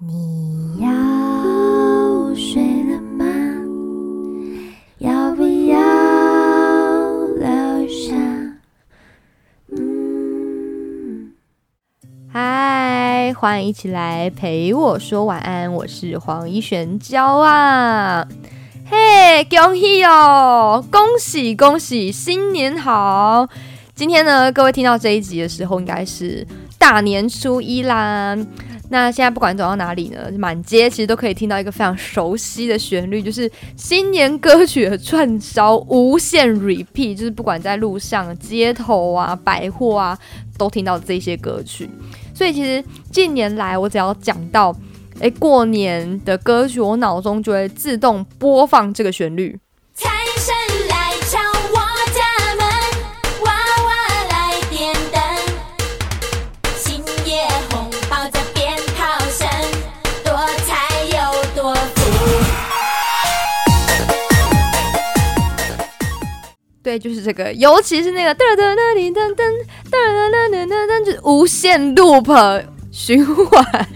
你要睡了吗？要不要留下？嗯，嗨，欢迎一起来陪我说晚安，我是黄一璇娇啊。嘿，恭喜哦，恭喜恭喜，新年好！今天呢，各位听到这一集的时候，应该是大年初一啦。那现在不管走到哪里呢，满街其实都可以听到一个非常熟悉的旋律，就是新年歌曲的串烧，无限 repeat，就是不管在路上、街头啊、百货啊，都听到这些歌曲。所以其实近年来，我只要讲到诶过年的歌曲，我脑中就会自动播放这个旋律。对，就是这个，尤其是那个噔噔噔噔噔噔噔噔噔噔噔，就是无限 loop 循环，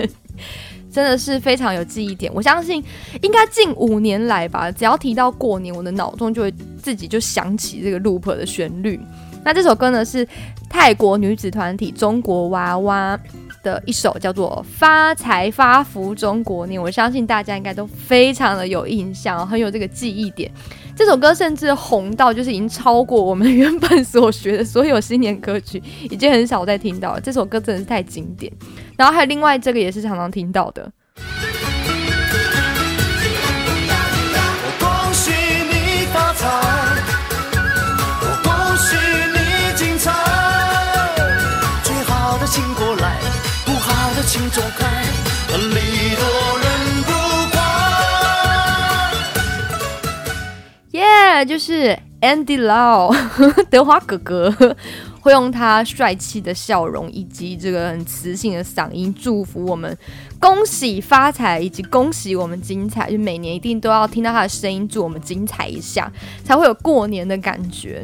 真的是非常有记忆点。我相信，应该近五年来吧，只要提到过年，我的脑中就会自己就想起这个 loop 的旋律。那这首歌呢，是泰国女子团体中国娃娃的一首叫做《发财发福中国年》，我相信大家应该都非常的有印象，很有这个记忆点。这首歌甚至红到就是已经超过我们原本所学的所有新年歌曲，已经很少再听到了。这首歌真的是太经典。然后还有另外这个也是常常听到的，请走开，再来、就是 Andy Lau 德华哥哥会用他帅气的笑容以及这个很磁性的嗓音祝福我们恭喜发财，以及恭喜我们精彩。就每年一定都要听到他的声音，祝我们精彩一下，才会有过年的感觉。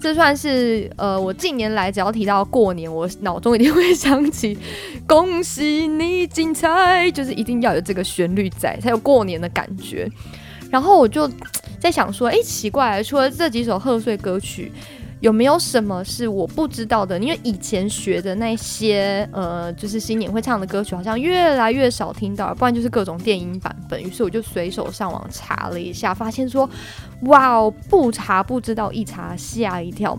这算是呃，我近年来只要提到过年，我脑中一定会想起“恭喜你精彩”，就是一定要有这个旋律在，才有过年的感觉。然后我就在想说，哎，奇怪，除了这几首贺岁歌曲，有没有什么是我不知道的？因为以前学的那些呃，就是新年会唱的歌曲，好像越来越少听到，不然就是各种电音版本。于是我就随手上网查了一下，发现说，哇哦，不查不知道，一查吓一跳。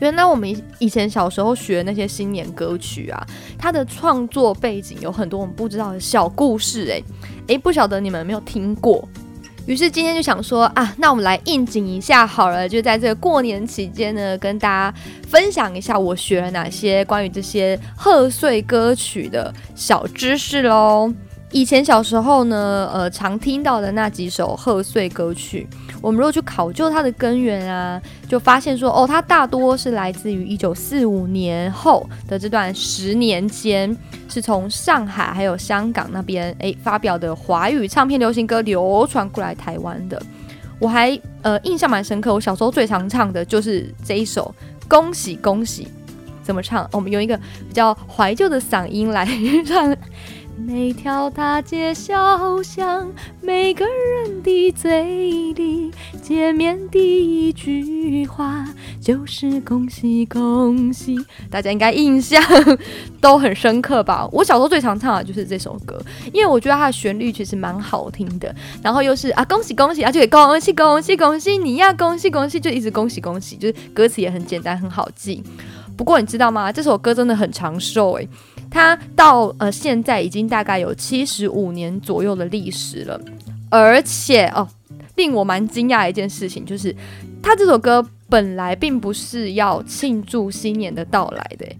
原来我们以前小时候学那些新年歌曲啊，它的创作背景有很多我们不知道的小故事、诶，诶，不晓得你们有没有听过？于是今天就想说啊，那我们来应景一下好了，就在这个过年期间呢，跟大家分享一下我学了哪些关于这些贺岁歌曲的小知识喽。以前小时候呢，呃，常听到的那几首贺岁歌曲，我们如果去考究它的根源啊，就发现说，哦，它大多是来自于一九四五年后的这段十年间，是从上海还有香港那边诶发表的华语唱片流行歌流传过来台湾的。我还呃印象蛮深刻，我小时候最常唱的就是这一首《恭喜恭喜》。怎么唱？我们用一个比较怀旧的嗓音来唱。每条大街小巷，每个人的嘴里，见面第一句话就是恭喜恭喜。大家应该印象都很深刻吧？我小时候最常唱的就是这首歌，因为我觉得它的旋律其实蛮好听的，然后又是啊恭喜恭喜啊，就给恭喜恭喜恭喜你呀，恭喜恭喜，就一直恭喜恭喜，就是歌词也很简单，很好记。不过你知道吗？这首歌真的很长寿诶，它到呃现在已经大概有七十五年左右的历史了，而且哦，令我蛮惊讶的一件事情就是，它这首歌本来并不是要庆祝新年的到来的诶。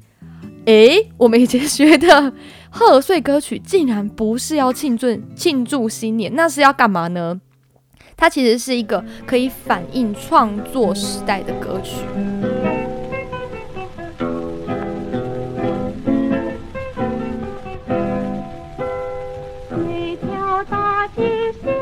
诶，我们以前学的贺岁歌曲竟然不是要庆祝 庆祝新年，那是要干嘛呢？它其实是一个可以反映创作时代的歌曲。Mm-hmm.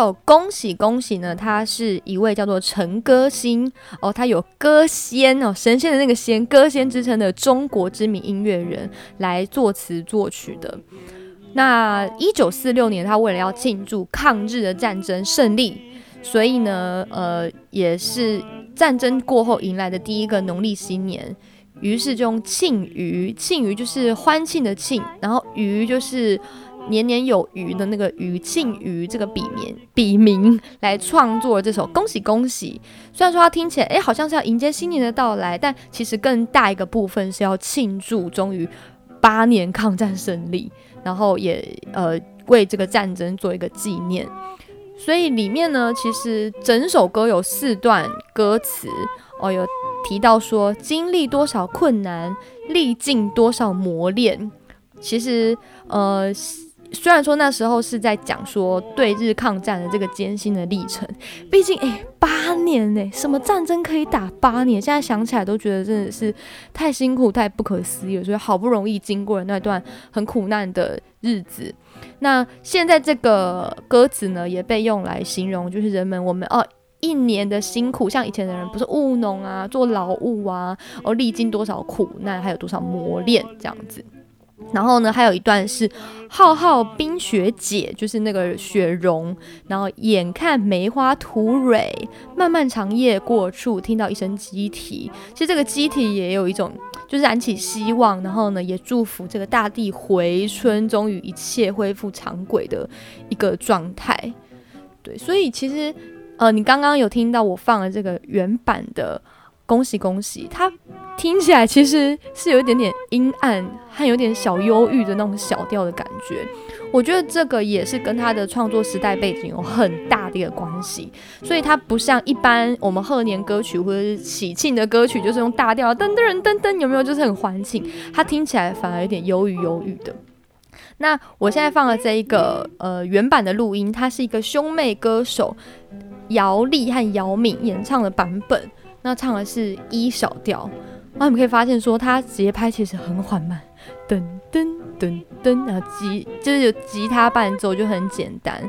首《恭喜恭喜》呢，他是一位叫做陈歌辛哦，他有歌仙哦，神仙的那个仙，歌仙之称的中国知名音乐人来作词作曲的。那一九四六年，他为了要庆祝抗日的战争胜利，所以呢，呃，也是战争过后迎来的第一个农历新年，于是就用庆余，庆余就是欢庆的庆，然后余就是。年年有余的那个余庆余这个笔名笔名来创作这首《恭喜恭喜》，虽然说它听起来诶好像是要迎接新年的到来，但其实更大一个部分是要庆祝终于八年抗战胜利，然后也呃为这个战争做一个纪念。所以里面呢，其实整首歌有四段歌词哦，有提到说经历多少困难，历尽多少磨练，其实呃。虽然说那时候是在讲说对日抗战的这个艰辛的历程，毕竟诶八年呢，什么战争可以打八年？现在想起来都觉得真的是太辛苦、太不可思议了。所以好不容易经过了那段很苦难的日子，那现在这个歌词呢也被用来形容，就是人们我们哦一年的辛苦，像以前的人不是务农啊、做劳务啊，哦历经多少苦难，还有多少磨练这样子。然后呢，还有一段是浩浩冰雪解，就是那个雪融，然后眼看梅花吐蕊，漫漫长夜过处，听到一声鸡啼。其实这个鸡啼也有一种，就是燃起希望，然后呢，也祝福这个大地回春，终于一切恢复常轨的一个状态。对，所以其实，呃，你刚刚有听到我放了这个原版的。恭喜恭喜！它听起来其实是有一点点阴暗，还有点小忧郁的那种小调的感觉。我觉得这个也是跟他的创作时代背景有很大的一个关系。所以它不像一般我们贺年歌曲或者是喜庆的歌曲，就是用大调噔噔噔噔，有没有？就是很欢庆。它听起来反而有点忧郁忧郁的。那我现在放了这一个呃原版的录音，它是一个兄妹歌手姚丽和姚敏演唱的版本。那唱的是一小调，那你们可以发现说，它节拍其实很缓慢，噔噔噔噔，然后吉就是有吉他伴奏就很简单，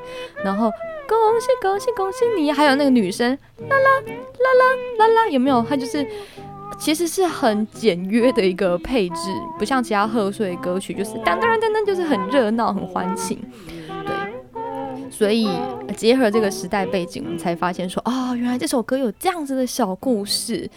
然后恭喜恭喜恭喜你，还有那个女生啦啦啦啦啦啦，有没有？它就是其实是很简约的一个配置，不像其他贺岁歌曲，就是当当当当，就是很热闹很欢庆。所以结合这个时代背景，我们才发现说，哦，原来这首歌有这样子的小故事。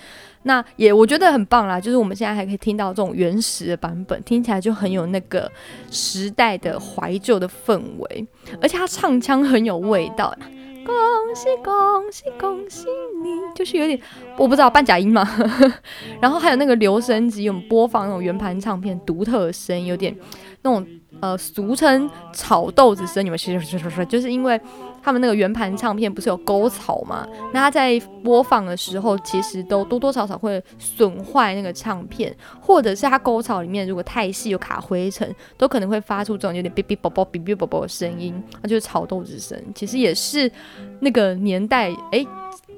那也我觉得很棒啦，就是我们现在还可以听到这种原始的版本，听起来就很有那个时代的怀旧的氛围，而且他唱腔很有味道。恭喜恭喜恭喜你，就是有点我不知道半假音嘛。然后还有那个留声机，我们播放那种圆盘唱片独特的声音，有点那种。呃，俗称炒豆子声，你们说说说说，就是因为他们那个圆盘唱片不是有沟槽嘛？那它在播放的时候，其实都多多少少会损坏那个唱片，或者是它沟槽里面如果太细有卡灰尘，都可能会发出这种有点哔哔啵啵哔哔啵啵的声音，那就是炒豆子声。其实也是那个年代哎，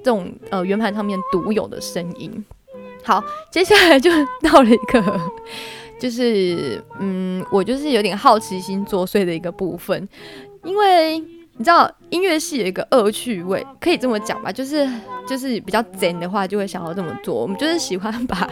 这种呃圆盘唱片独有的声音。好，接下来就到了一个。就是，嗯，我就是有点好奇心作祟的一个部分，因为你知道音乐系有一个恶趣味，可以这么讲吧，就是就是比较贼的话，就会想要这么做。我们就是喜欢 把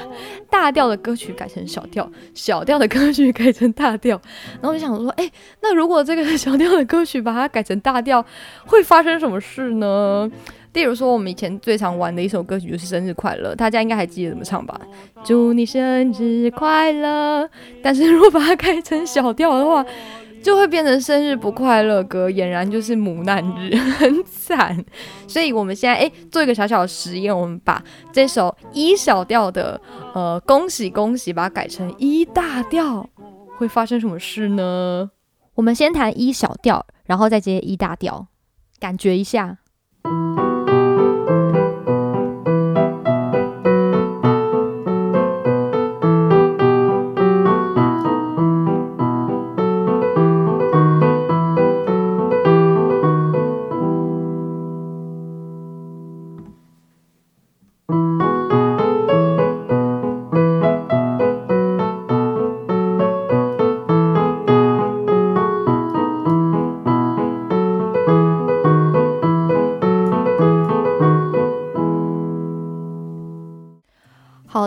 大调的歌曲改成小调，小调的歌曲改成大调，然后我就想说，哎，那如果这个小调的歌曲把它改成大调，会发生什么事呢？例如说，我们以前最常玩的一首歌曲就是《生日快乐》，大家应该还记得怎么唱吧？祝你生日快乐！但是如果把它改成小调的话，就会变成生日不快乐歌，俨然就是母难日，很惨。所以我们现在诶做一个小小的实验，我们把这首一小调的呃恭喜恭喜，把它改成一大调，会发生什么事呢？我们先弹一小调，然后再接一大调，感觉一下。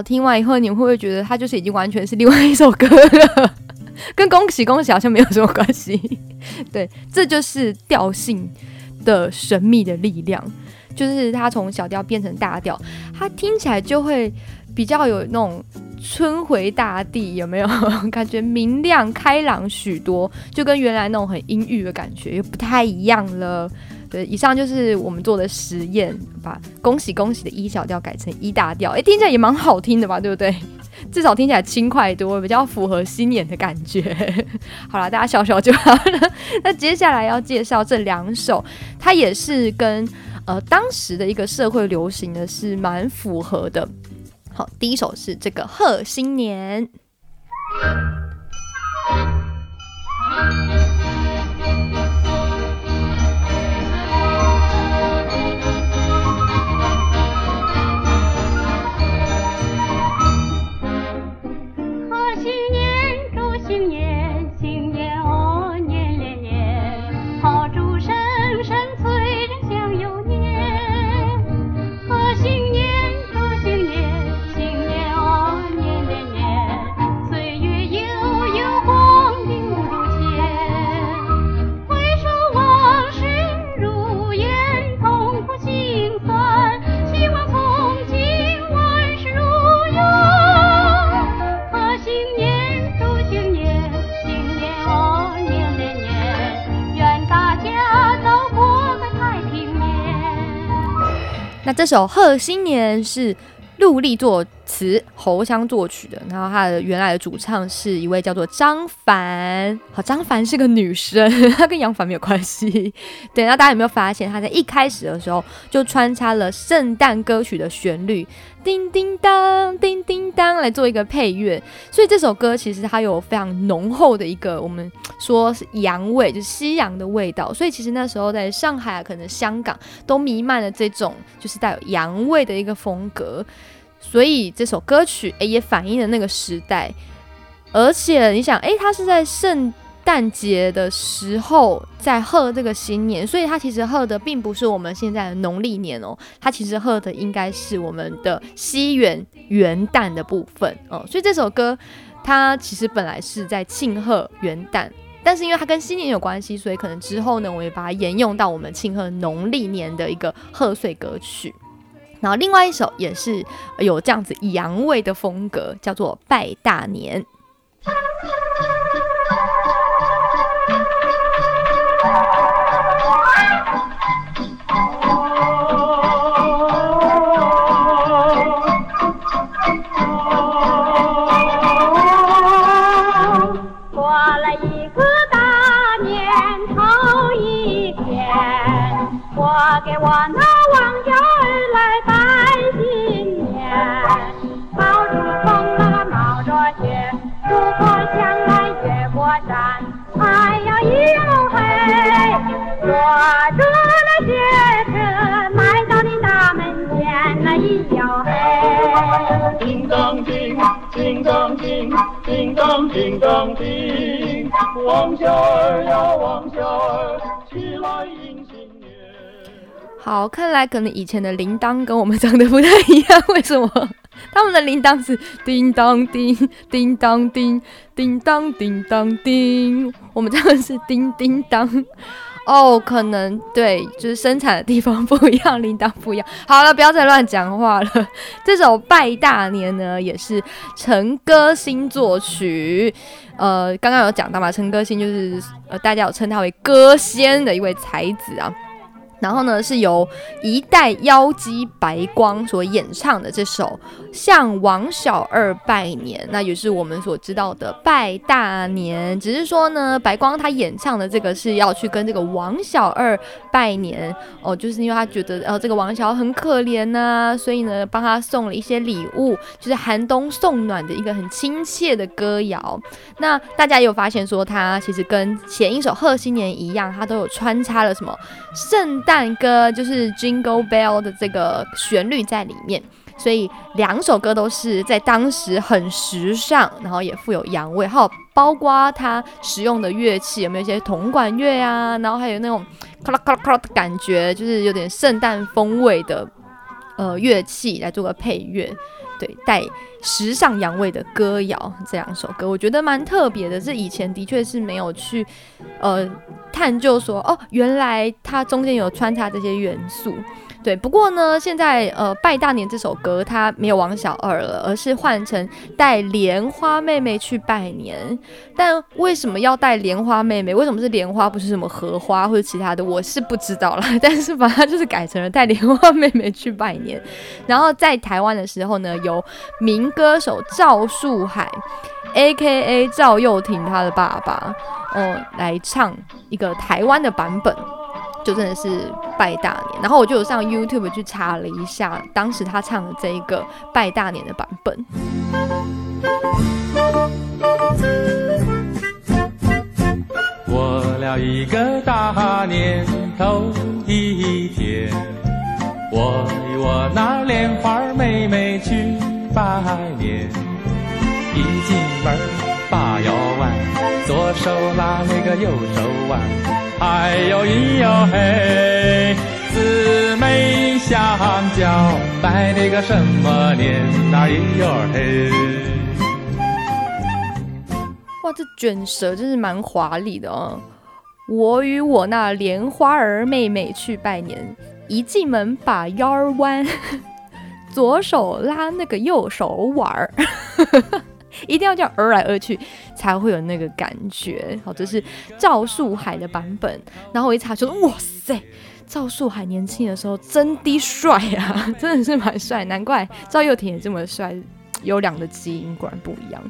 听完以后，你会不会觉得它就是已经完全是另外一首歌了？跟恭喜恭喜好像没有什么关系。对，这就是调性的神秘的力量，就是它从小调变成大调，它听起来就会比较有那种春回大地，有没有？感觉明亮开朗许多，就跟原来那种很阴郁的感觉又不太一样了。对，以上就是我们做的实验，把恭喜恭喜的一小调改成一大调，诶，听起来也蛮好听的吧？对不对？至少听起来轻快多，比较符合新年的感觉。好了，大家笑笑就好了。那接下来要介绍这两首，它也是跟呃当时的一个社会流行的是蛮符合的。好，第一首是这个贺新年。那这首《贺新年》是陆力作词，侯湘作曲的。然后他的原来的主唱是一位叫做张凡。好，张凡是个女生，她跟杨凡没有关系。对，那大家有没有发现，她在一开始的时候就穿插了圣诞歌曲的旋律，叮叮当，叮叮当来做一个配乐。所以这首歌其实它有非常浓厚的一个我们说是洋味，就是西洋的味道。所以其实那时候在上海啊，可能香港都弥漫了这种就是带有洋味的一个风格。所以这首歌曲诶也反映了那个时代，而且你想，诶，它是在圣诞节的时候在贺这个新年，所以它其实贺的并不是我们现在的农历年哦，它其实贺的应该是我们的西元元旦的部分哦。所以这首歌它其实本来是在庆贺元旦。但是因为它跟新年有关系，所以可能之后呢，我也把它沿用到我们庆贺农历年的一个贺岁歌曲。然后另外一首也是有这样子阳味的风格，叫做《拜大年》。过了一个大年头一天，我给我那叮，王小儿呀，王小儿，起来迎新年。好，看来可能以前的铃铛跟我们长得不太一样，为什么？他们的铃铛是叮当叮，叮当叮，叮当叮当叮，我们这个是叮叮当。哦，可能对，就是生产的地方不一样，铃铛不一样。好了，不要再乱讲话了。这首《拜大年》呢，也是陈歌星作曲。呃，刚刚有讲到嘛，陈歌星就是呃，大家有称他为歌仙的一位才子啊。然后呢，是由一代妖姬白光所演唱的这首《向王小二拜年》，那也是我们所知道的拜大年。只是说呢，白光他演唱的这个是要去跟这个王小二拜年哦，就是因为他觉得呃这个王小二很可怜呐、所以呢帮他送了一些礼物，就是寒冬送暖的一个很亲切的歌谣。那大家有发现说，他其实跟前一首贺新年一样，他都有穿插了什么圣蛋歌，就是 Jingle Bell 的这个旋律在里面。所以两首歌都是在当时很时尚，然后也富有洋味，还有包括他使用的乐器有没有一些铜管乐啊，然后还有那种咔啦咔啦咔啦的感觉，就是有点圣诞风味的呃乐器来做个配乐。对，带时尚洋味的歌谣这两首歌，我觉得蛮特别的。是以前的确是没有去呃探究说，哦，原来它中间有穿插这些元素。对，不过呢，现在呃，拜大年这首歌它没有王小二了，而是换成带莲花妹妹去拜年。但为什么要带莲花妹妹？为什么是莲花，不是什么荷花或者其他的？我是不知道了。但是把它就是改成了带莲花妹妹去拜年。然后在台湾的时候呢，由民歌手赵树海 （A.K.A. 赵又廷）他的爸爸，哦，来唱一个台湾的版本。就真的是拜大年，然后我就有上 YouTube 去查了一下，当时他唱的这一个拜大年的版本。过了一个大年头一天，我与我那莲花妹妹去拜年，一进门把腰弯，左手拉那个右手腕，哎呦咿呦嘿，姊妹相交，拜那个什么年，那咿呦嘿。哇，这卷舌真是蛮华丽的哦！我与我那莲花儿妹妹去拜年，一进门把腰儿弯，左手拉那个右手腕儿，一定要这样儿来而去，才会有那个感觉。好，这是赵树海的版本。然后我一查，说哇塞，赵树海年轻的时候真的帅啊，真的是蛮帅，难怪赵又廷也这么帅，优良的基因果然不一样。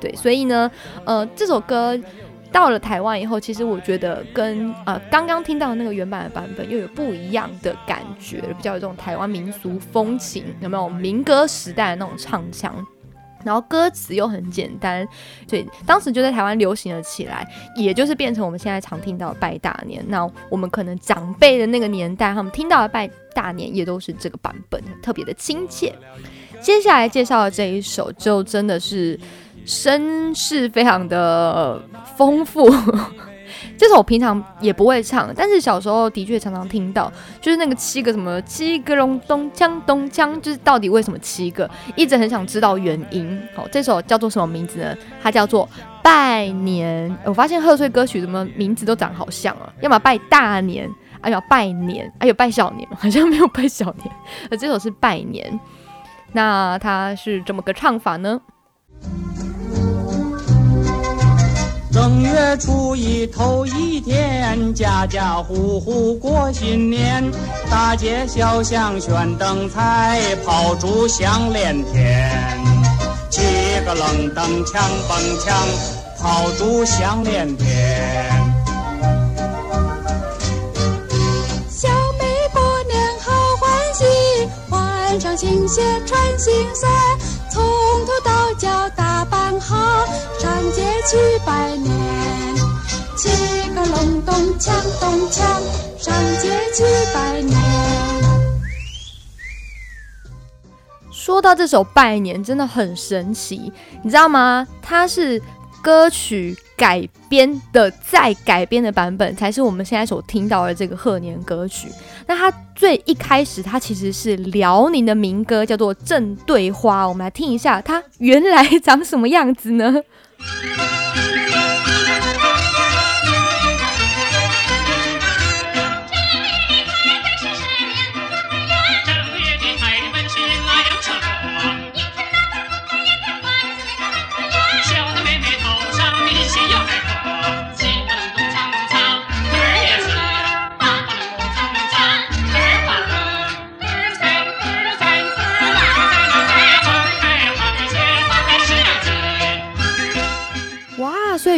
对，所以呢，呃，这首歌到了台湾以后，其实我觉得跟呃刚刚听到的那个原版的版本又有不一样的感觉，比较有这种台湾民俗风情，有没有民歌时代的那种唱腔？然后歌词又很简单，所以当时就在台湾流行了起来，也就是变成我们现在常听到的拜大年。那我们可能长辈的那个年代，他们听到的拜大年也都是这个版本，特别的亲切。接下来介绍的这一首，就真的是。声势非常的丰富，这首我平常也不会唱，但是小时候的确常常听到，就是那个七个什么七个隆咚锵咚锵，就是到底为什么七个，一直很想知道原因。好，这首叫做什么名字呢？它叫做拜年。我发现贺岁歌曲怎么名字都长好像啊，要么拜大年，哎呀拜年，哎有拜小年 好像没有拜小年。而这首是拜年，那它是怎么个唱法呢？正月初一头一天，家家户户过新年，大街小巷悬灯彩，炮竹响连天。七个愣登锵蹦锵，炮竹响连天。小妹过年好欢喜，换上新鞋穿新衫，从头到脚打扮好，上街去拜年。七个隆咚锵咚锵，上街去拜年。说到这首拜年，真的很神奇，你知道吗？它是歌曲改编的再改编的版本，才是我们现在所听到的这个贺年歌曲。那它最一开始，它其实是辽宁的民歌，叫做《正对花》。我们来听一下，它原来长什么样子呢？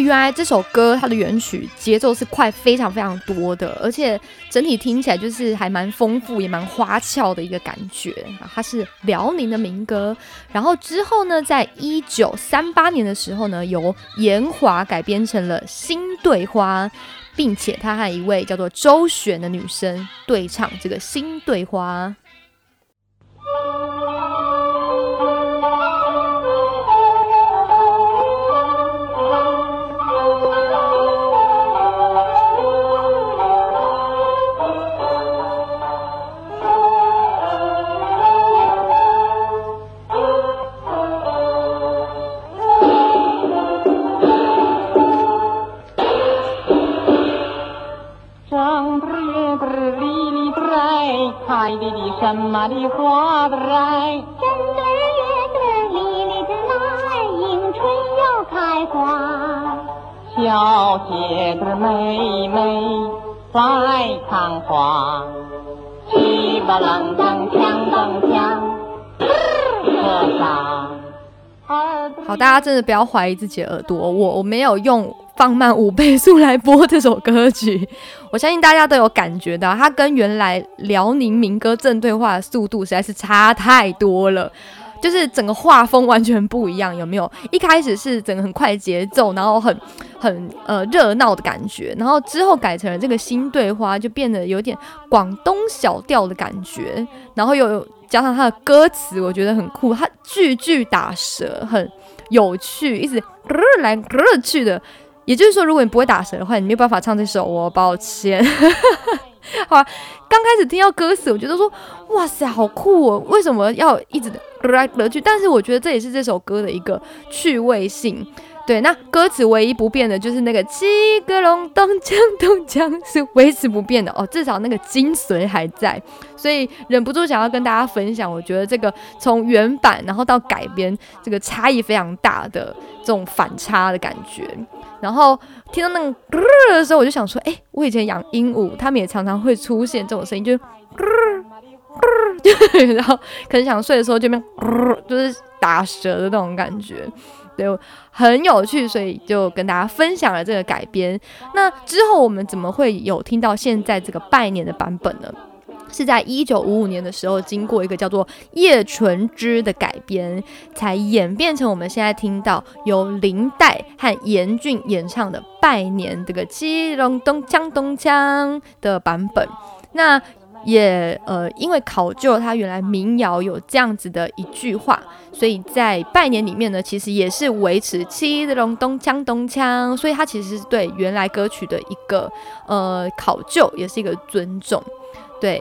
原来这首歌它的原曲节奏是快非常非常多的，而且整体听起来就是还蛮丰富，也蛮花俏的一个感觉。它是辽宁的民歌，然后之后呢，在一九三八年的时候呢，由严华改编成了《新对花》，并且他和一位叫做周璇的女生对唱这个《新对花》。好，大家真的不要怀疑自己的耳朵，我我没有用放慢五倍速来播这首歌曲，我相信大家都有感觉到，它跟原来辽宁民歌正对话的速度实在是差太多了。就是整个画风完全不一样，有没有？一开始是整个很快节奏，然后很很呃热闹的感觉，然后之后改成了这个新对话，就变得有点广东小调的感觉，然后又加上它的歌词，我觉得很酷，它句句打舌，很有趣，一直咯来咯去的。也就是说，如果你不会打舌的话，你没有办法唱这首哦，抱歉。好啊，刚开始听到歌词，我觉得说，哇塞，好酷哦！为什么要一直咯来咯去？但是我觉得这也是这首歌的一个趣味性。对，那歌词唯一不变的就是那个七个隆咚锵咚锵是维持不变的哦，至少那个精髓还在，所以忍不住想要跟大家分享。我觉得这个从原版然后到改编，这个差异非常大的这种反差的感觉。然后听到那个咯的时候，我就想说，哎，我以前养鹦鹉，它们也常常会出现这种声音，就是咯咯，就然后可能想睡的时候就变咯，就是打舌的那种感觉。对，很有趣，所以就跟大家分享了这个改编。那之后我们怎么会有听到现在这个拜年的版本呢？是在一九五五年的时候，经过一个叫做叶纯之的改编，才演变成我们现在听到由林黛和严俊演唱的《拜年》这个“七隆咚锵咚锵”的版本。那也呃，因为考究它原来民谣有这样子的一句话，所以在拜年里面呢，其实也是维持七隆咚锵咚锵，所以它其实是对原来歌曲的一个呃考究，也是一个尊重。对，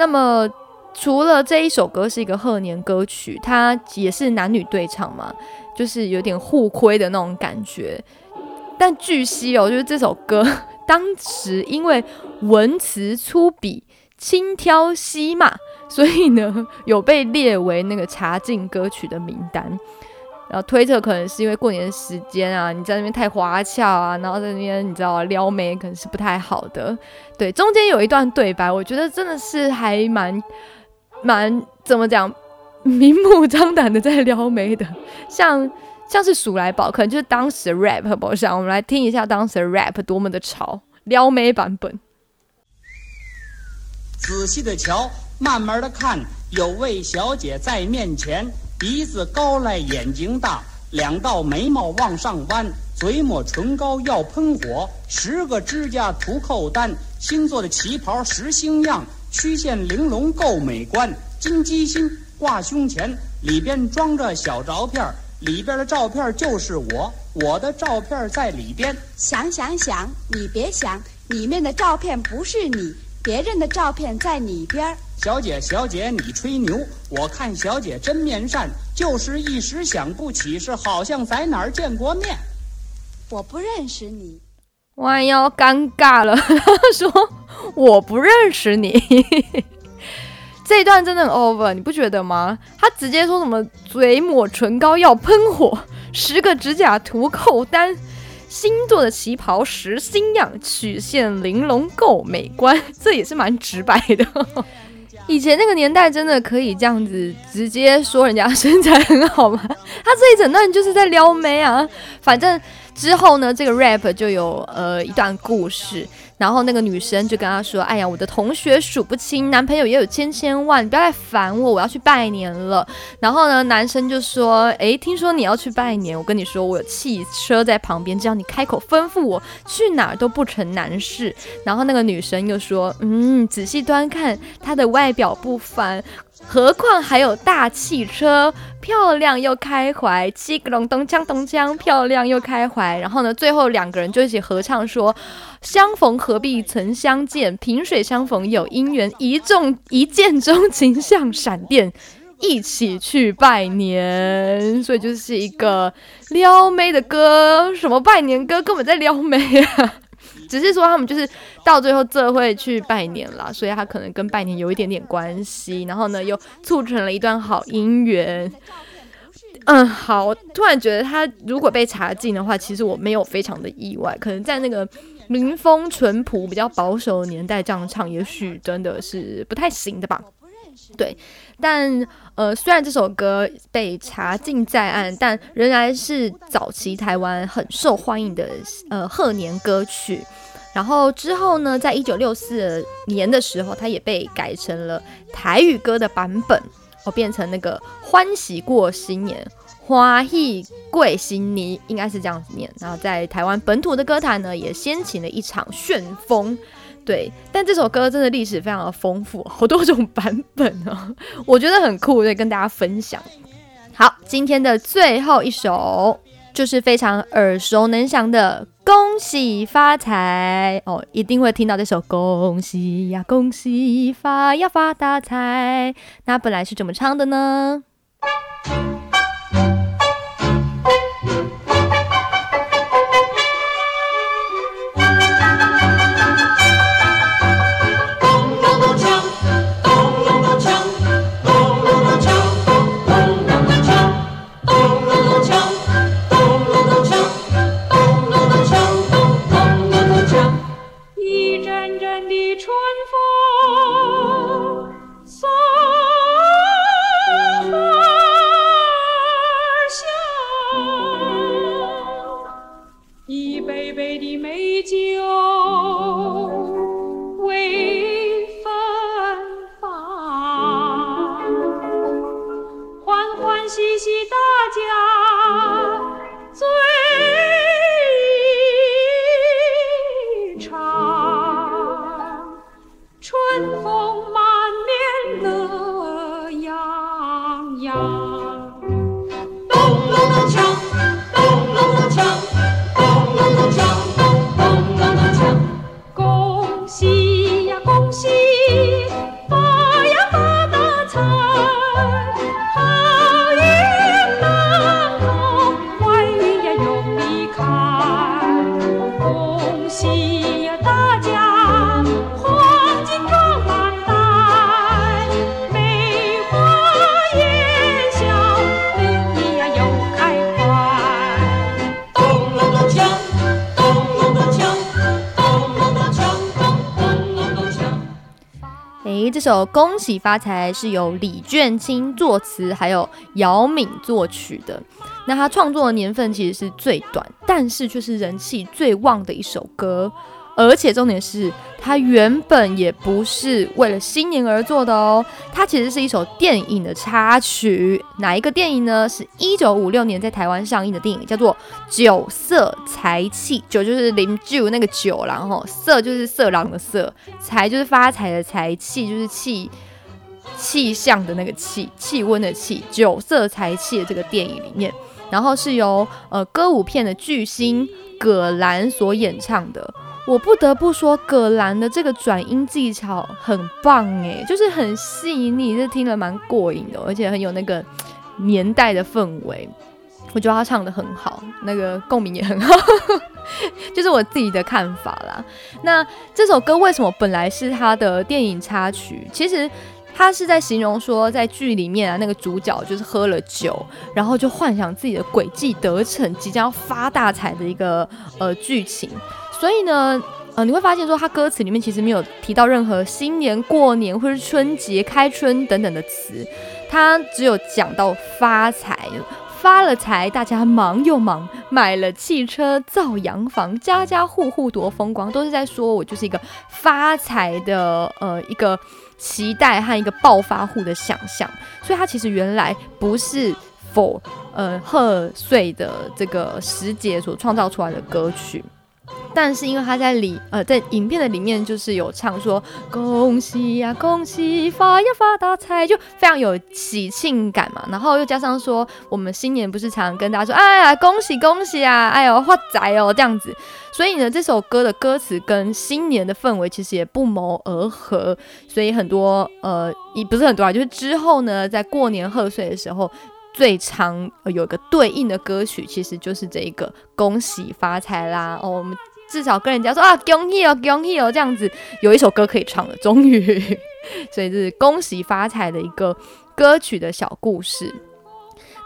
那么除了这一首歌是一个贺年歌曲，它也是男女对唱嘛，就是有点互亏的那种感觉。但据悉哦，就是这首歌 当时因为文词粗鄙。轻佻西骂，所以呢有被列为那个查禁歌曲的名单。然后推测可能是因为过年时间啊，你在那边太花俏啊，然后在那边你知道撩妹可能是不太好的。对，中间有一段对白，我觉得真的是还蛮蛮怎么讲，明目张胆的在撩妹的，像像是数来宝，可能就是当时的 rap 不像。我们来听一下当时的 rap 多么的潮，撩妹版本。仔细的瞧，慢慢的看，有位小姐在面前，鼻子高来，眼睛大，两道眉毛往上弯，嘴抹唇膏要喷火，十个指甲涂扣单，新做的旗袍十星样，曲线玲珑够美观，金鸡心挂胸前，里边装着小照片，里边的照片就是我，我的照片在里边。想想想，你别想，里面的照片不是你，别人的照片在里边儿。小姐，小姐，你吹牛！我看小姐真面善，就是一时想不起，是好像在哪儿见过面。我不认识你。弯腰尴尬了，他 说我不认识你。这一段真的很 over，你不觉得吗？他直接说什么嘴抹唇膏要喷火，十个指甲涂扣单，新做的旗袍实新样，曲线玲珑够美观，这也是蛮直白的。以前那个年代真的可以这样子直接说人家身材很好吗？他这一整段就是在撩妹啊。反正之后呢，这个 rap 就有呃一段故事，然后那个女生就跟他说：“哎呀，我的同学数不清，男朋友也有千千万，你不要再烦我，我要去拜年了。”然后呢，男生就说：“诶，听说你要去拜年，我跟你说，我有汽车在旁边，只要你开口吩咐我，去哪儿都不成难事。”然后那个女生又说：“嗯，仔细端看，他的外表不凡。”何况还有大汽车，漂亮又开怀，七个隆咚锵咚锵，漂亮又开怀。然后呢，最后两个人就一起合唱说：“相逢何必曾相见，萍水相逢有姻缘，一众一见钟情像闪电，一起去拜年。”所以就是一个撩妹的歌，什么拜年歌，根本在撩妹啊！只是说他们就是到最后这会去拜年啦，所以他可能跟拜年有一点点关系，然后呢又促成了一段好姻缘。嗯，好，我突然觉得他如果被查禁的话，其实我没有非常的意外，可能在那个民风淳朴、比较保守的年代这样唱，也许真的是不太行的吧。对，但呃，虽然这首歌被查禁在案，但仍然是早期台湾很受欢迎的呃贺年歌曲。然后之后呢，在一九六四年的时候，它也被改成了台语歌的版本，哦，变成那个欢喜过新年，花喜贵新年，应该是这样子念。然后在台湾本土的歌坛呢，也掀起了一场旋风。对，但这首歌真的历史非常的丰富，好多种版本哦，我觉得很酷，所以跟大家分享。好，今天的最后一首就是非常耳熟能详的《恭喜发财》哦，一定会听到这首《恭喜呀恭喜发呀发大财》。那本来是怎么唱的呢？《恭喜发财》是由李卷清作词，还有姚敏作曲的。那他创作的年份其实是最短，但是却是人气最旺的一首歌。而且重点是，它原本也不是为了新年而做的哦，它其实是一首电影的插曲。哪一个电影呢？是一九五六年在台湾上映的电影，叫做《酒色财气》。酒就是零酒那个酒，然后色就是色狼的色，财就是发财的财，气就是气气象的那个气，气温的气，酒色财气的这个电影里面，然后是由呃歌舞片的巨星葛兰所演唱的。我不得不说，葛兰的这个转音技巧很棒诶，就是很细腻，这听了蛮过瘾的，而且很有那个 年代的氛围。我觉得他唱的很好，那个共鸣也很好，就是我自己的看法啦。那这首歌为什么本来是他的电影插曲？其实他是在形容说，在剧里面啊，那个主角就是喝了酒，然后就幻想自己的诡计得逞，即将要发大财的一个呃剧情。所以呢，呃，你会发现说，他歌词里面其实没有提到任何新年、过年或是春节、开春等等的词，他只有讲到发财。发了财，大家忙又忙，买了汽车造洋房，家家户户多风光，都是在说我就是一个发财的呃一个期待和一个暴发户的想象。所以它其实原来不是否呃贺岁的这个时节所创造出来的歌曲。但是因为他在里呃在影片的里面就是有唱说恭喜呀恭喜发呀发大财，就非常有喜庆感嘛。然后又加上说我们新年不是常常跟大家说哎呀恭喜恭喜啊，哎呦发财哦这样子，所以呢这首歌的歌词跟新年的氛围其实也不谋而合。所以很多呃也不是很多啊，就是之后呢在过年贺岁的时候。最常、有一个对应的歌曲，其实就是这一个“恭喜发财”啦。哦，我们至少跟人家说啊，恭喜哦，恭喜哦，这样子有一首歌可以唱了，终于，所以这是恭喜发财的一个歌曲的小故事。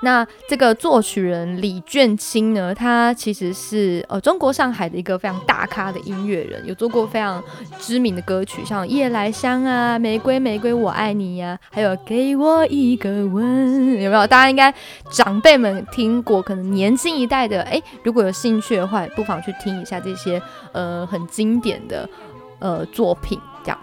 那这个作曲人李卷清呢，他其实是呃中国上海的一个非常大咖的音乐人，有做过非常知名的歌曲，像《夜来香》啊，《玫瑰玫瑰我爱你》呀，还有《给我一个吻》，有没有？大家应该长辈们听过，可能年轻一代的，诶，如果有兴趣的话，不妨去听一下这些呃很经典的呃作品，这样。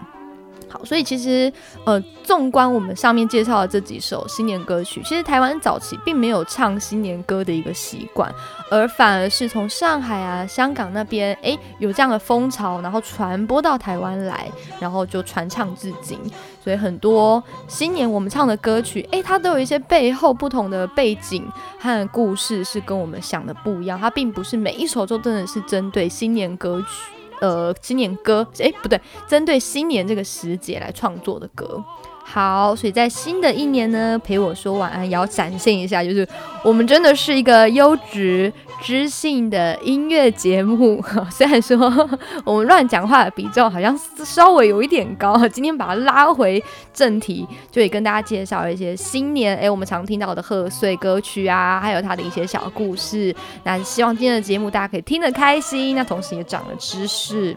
好，所以其实，呃，纵观我们上面介绍的这几首新年歌曲，其实台湾早期并没有唱新年歌的一个习惯，而反而是从上海啊、香港那边，诶，有这样的风潮，然后传播到台湾来，然后就传唱至今。所以很多新年我们唱的歌曲，诶，它都有一些背后不同的背景和故事，是跟我们想的不一样。它并不是每一首都真的是针对新年歌曲。呃，新年歌，诶，不对，针对新年这个时节来创作的歌。好，所以在新的一年呢，陪我说晚安，也要展现一下，就是我们真的是一个优质知性的音乐节目。虽然说 我们乱讲话的比重好像稍微有一点高，今天把它拉回正题，就也跟大家介绍一些新年诶，我们常听到的贺岁歌曲啊，还有它的一些小故事。那希望今天的节目大家可以听得开心，那同时也长了知识。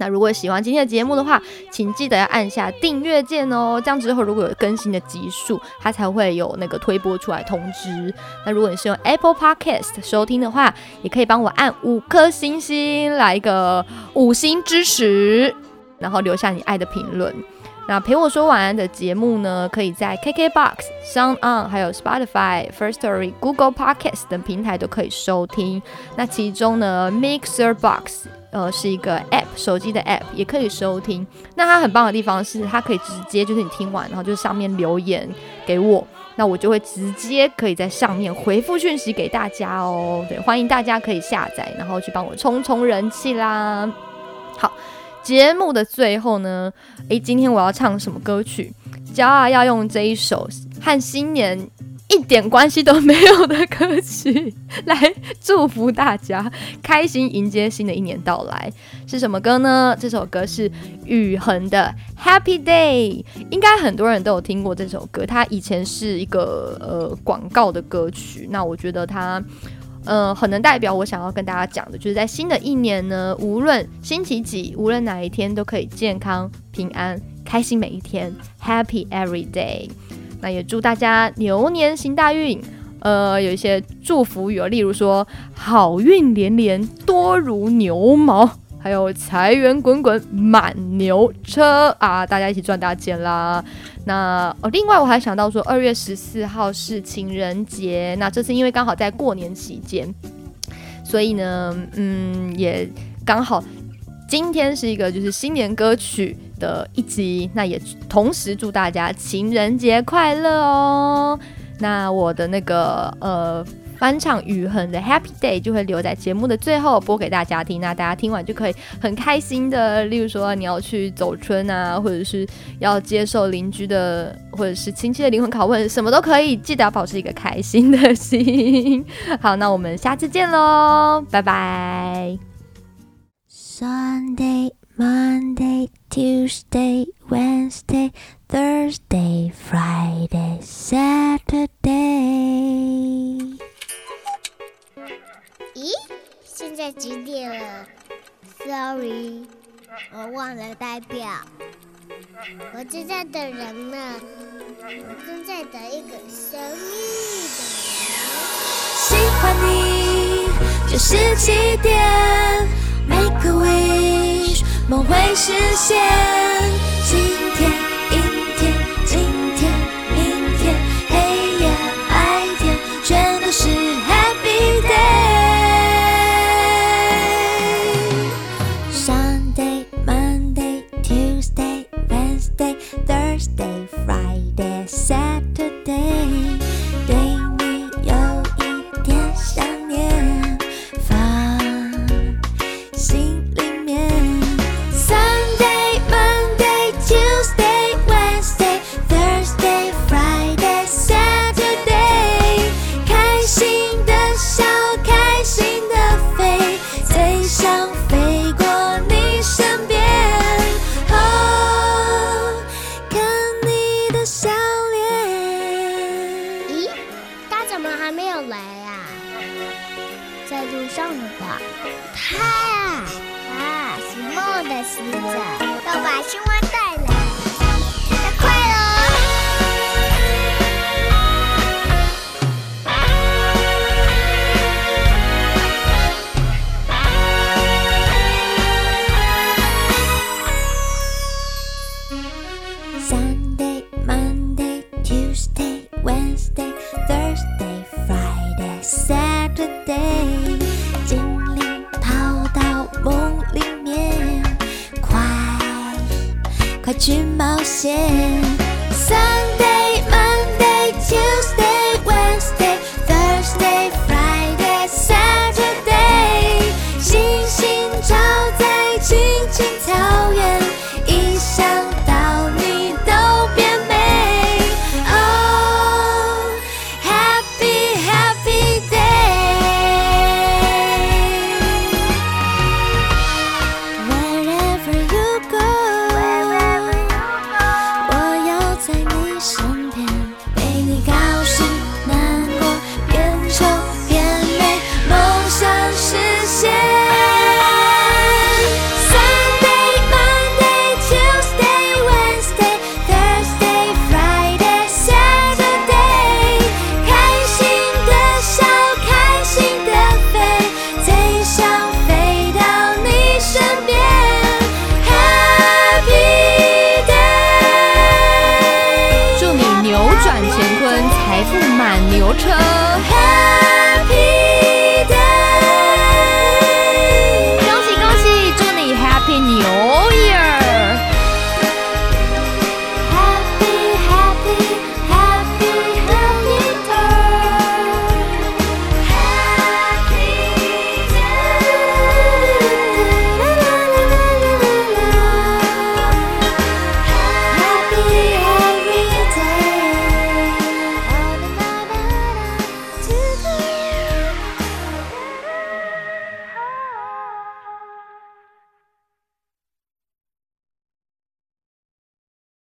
那如果喜欢今天的节目的话，请记得要按下订阅键哦。这样之后如果有更新的集数，它才会有那个推播出来通知。那如果你是用 Apple Podcast 收听的话，也可以帮我按五颗星星，来一个五星支持，然后留下你爱的评论。那陪我说晚安的节目呢，可以在 KKBox、Sound On、还有 Spotify、First Story、Google Podcast 等平台都可以收听。那其中呢，Mixer Box 呃是一个 App，手机的 App 也可以收听。那它很棒的地方是，它可以直接就是你听完，然后就上面留言给我，那我就会直接可以在上面回复讯息给大家哦。对，欢迎大家可以下载，然后去帮我冲冲人气啦。好。节目的最后呢，诶，今天我要唱什么歌曲？骄傲要用这一首和新年一点关系都没有的歌曲来祝福大家，开心迎接新的一年到来。是什么歌呢？这首歌是雨恒的《Happy Day》，应该很多人都有听过这首歌。它以前是一个呃广告的歌曲，那我觉得它。呃，很能代表我想要跟大家讲的，就是在新的一年呢，无论星期几，无论哪一天，都可以健康、平安、开心每一天，Happy every day。那也祝大家牛年行大运。呃，有一些祝福语哦，例如说好运连连，多如牛毛。还有财源滚滚满牛车啊！大家一起赚大钱啦！那哦，另外我还想到说，二月十四号是情人节，那这次因为刚好在过年期间，所以呢，嗯，也刚好今天是一个就是新年歌曲的一集，那也同时祝大家情人节快乐哦！那我的那个呃。翻唱雨恒的 Happy Day 就会留在节目的最后播给大家听，那大家听完就可以很开心的。例如说你要去走春啊，或者是要接受邻居的或者是亲戚的灵魂拷问，什么都可以，记得要保持一个开心的心。好，那我们下次见喽，拜拜。Sunday, Monday, Tuesday, Wednesday, Thursday, Friday, Saturday. 咦，现在几点了？Sorry，我忘了代表。我正在等人呢，我正在等一个神秘的人。喜欢你就是起点，Make a wish，梦会实现。上的话，它啊啊是梦的狮子，要把青蛙。